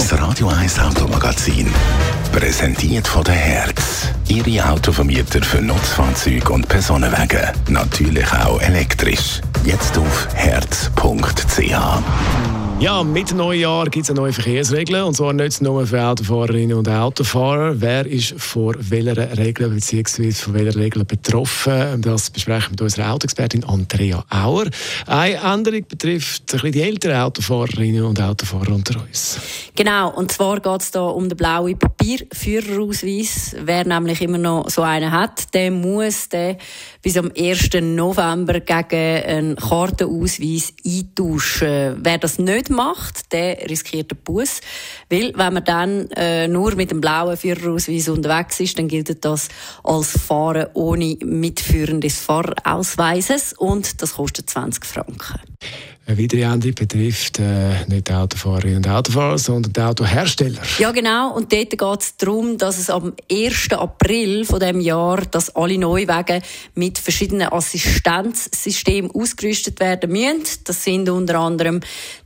Das Radio 1 Automagazin. Präsentiert von der Herz. Ihre Autovermieter für Nutzfahrzeuge und Personenwagen. Natürlich auch elektrisch. Jetzt auf herz.ch. Ja, mit Neujahr gibt es eine neue Verkehrsregel. Und zwar nicht nur für Autofahrerinnen und Autofahrer. Wer ist vor welcher Regel bzw. von welcher Regel betroffen? Das besprechen wir mit unserer Autoexpertin Andrea Auer. Eine Änderung betrifft ein die älteren Autofahrerinnen und Autofahrer unter uns. Genau, und zwar geht es hier um den blauen Papierführerausweis. Wer nämlich immer noch so einen hat, der muss den bis am 1. November gegen einen Kartenausweis eintauschen. Wer das nicht macht, der riskiert einen Bus. Weil, wenn man dann äh, nur mit dem blauen Führerausweis unterwegs ist, dann gilt das als Fahren ohne Mitführen des Fahrausweises und das kostet 20 Franken. Eine weitere Änderung betrifft äh, nicht die Autofahrerinnen und Autofahrer, sondern die Autohersteller. Ja, genau. Und dort geht es darum, dass es am 1. April von dem Jahr, dass alle Neuwagen mit verschiedenen Assistenzsystemen ausgerüstet werden müssen. Das sind unter anderem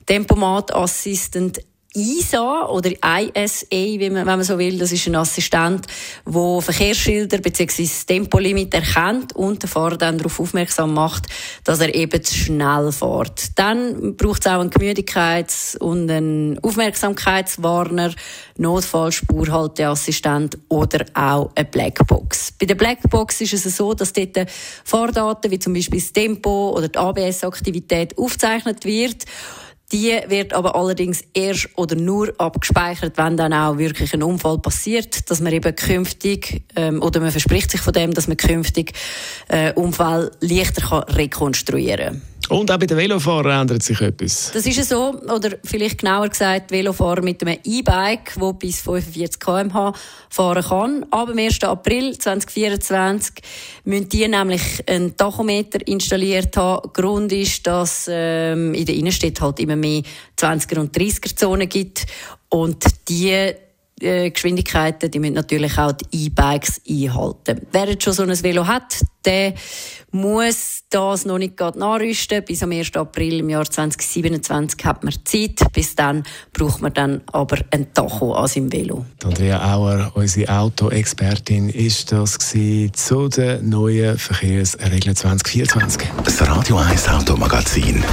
Tempomat Assistant ISA oder ISA, wenn man so will, das ist ein Assistent, der Verkehrsschilder bzw. Tempolimit erkennt und den Fahrer dann darauf aufmerksam macht, dass er eben zu schnell fährt. Dann braucht es auch einen Gemütlichkeits- und einen Aufmerksamkeitswarner, Notfallspurhalteassistent oder auch eine Blackbox. Bei der Blackbox ist es so, dass dort Fahrdaten wie zum Beispiel das Tempo oder die ABS-Aktivität aufgezeichnet wird die wird aber allerdings erst oder nur abgespeichert, wenn dann auch wirklich ein Unfall passiert, dass man eben künftig, ähm, oder man verspricht sich von dem, dass man künftig äh, Unfall leichter kann rekonstruieren kann. Und auch bei den Velofahrern ändert sich etwas. Das ist so, oder vielleicht genauer gesagt, Velofahrer mit einem E-Bike, das bis 45 km/h fahren kann. Ab dem 1. April 2024 müssen die nämlich einen Tachometer installiert haben. Grund ist, dass ähm, in der Innenstadt halt immer mehr 20er- und 30er-Zonen gibt. Und die äh, Geschwindigkeiten, die müssen natürlich auch die E-Bikes einhalten. Wer jetzt schon so ein Velo hat, der muss das noch nicht gerade nachrüsten. Bis am 1. April im Jahr 2027 hat man Zeit. Bis dann braucht man dann aber ein Tacho an seinem Velo. Andrea Auer, unsere Autoexpertin, ist das zu den neuen Verkehrsregeln 2024. Das Radio 1 Automagazin,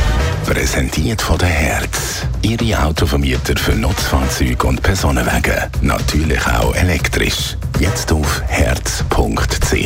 präsentiert von der Herz. Ihre Autovermieter für Nutzfahrzeuge und Personenwagen. Natürlich auch elektrisch. Jetzt auf herz.ch.